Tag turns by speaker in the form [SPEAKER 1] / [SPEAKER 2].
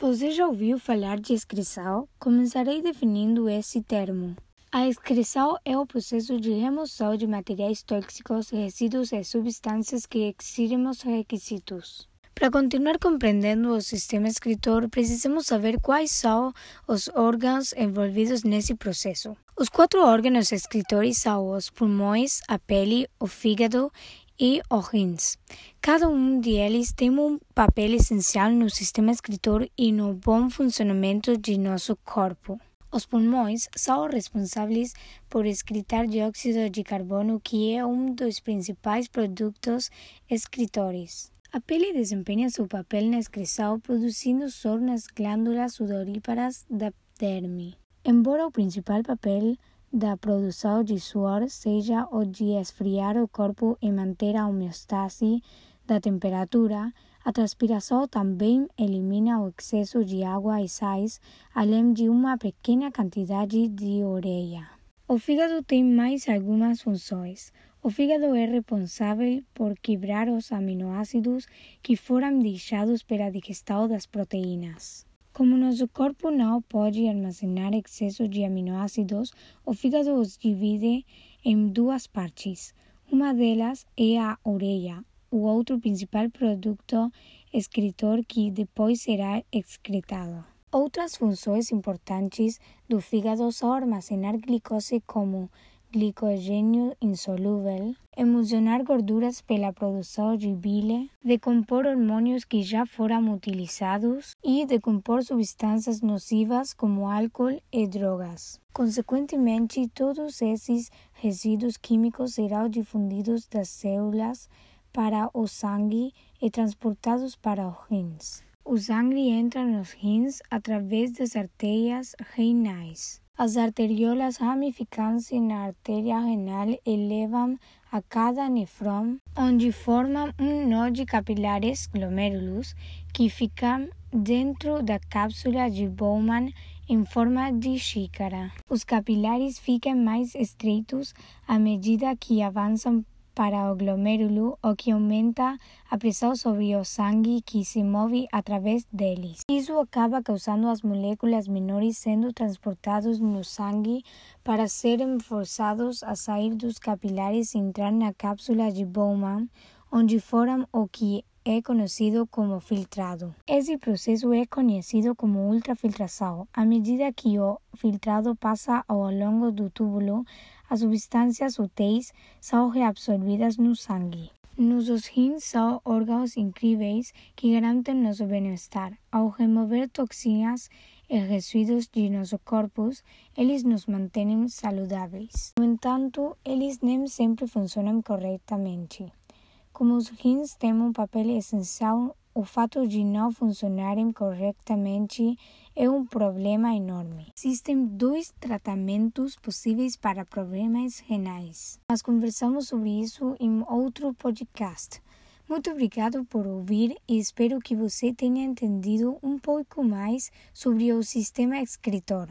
[SPEAKER 1] Você já ouviu falar de excreção? Começarei definindo esse termo. A excreção é o processo de remoção de materiais tóxicos, resíduos e substâncias que excedem os requisitos. Para continuar compreendendo o sistema excretor, precisamos saber quais são os órgãos envolvidos nesse processo. Os quatro órgãos excretores são os pulmões, a pele, o fígado e os rins. Cada um deles tem um papel essencial no sistema excretor e no bom funcionamento de nosso corpo. Os pulmões são responsáveis por excretar dióxido de carbono, que é um dos principais produtos excretores. A pele desempenha seu papel na excreção, produzindo suor nas glândulas sudoríparas da derme. Embora o principal papel da produção de suor seja o de esfriar o corpo e manter a homeostase da temperatura, a transpiração também elimina o excesso de água e sais, além de uma pequena quantidade de ureia. O fígado tem mais algumas funções. O fígado é responsável por quebrar os aminoácidos que foram deixados pela digestão das proteínas. Como nosso corpo não pode armazenar excesso de aminoácidos, o fígado os divide em duas partes. Uma delas é a ureia, o outro principal produto excretor que depois será excretado. Outras funções importantes do fígado são armazenar glicose como glicogênio insolúvel, emulsionar gorduras pela produção de bile, decompor hormônios que já foram utilizados e decompor substâncias nocivas como álcool e drogas. Consequentemente, todos esses resíduos químicos serão difundidos das células para o sangue e transportados para os rins. O sangue entra nos rins através das artérias renais. As arteriolas ramificam-se na artéria renal e levam a cada nefrão, onde formam um nó de capilares glomérulos que ficam dentro da cápsula de Bowman em forma de xícara. Os capilares ficam mais estreitos à medida que avançam para o glomérulo, o que aumenta a pressão sobre o sangue que se move através deles. Isso acaba causando as moléculas menores sendo transportadas no sangue para serem forçados a sair dos capilares e entrar na cápsula de Bowman, onde foram o que é conhecido como filtrado. Esse processo é conhecido como ultrafiltração. À medida que o filtrado passa ao longo do túbulo, as substâncias úteis são reabsorvidas no sangue. Nossos rins são órgãos incríveis que garantem nosso bem-estar. Ao remover toxinas e resíduos de nosso corpo, eles nos mantêm saudáveis. No entanto, eles nem sempre funcionam corretamente. Como os rins têm um papel essencial, o fato de não funcionarem corretamente é um problema enorme. Existem dois tratamentos possíveis para problemas renais. Nós conversamos sobre isso em outro podcast. Muito obrigado por ouvir e espero que você tenha entendido um pouco mais sobre o sistema excretor.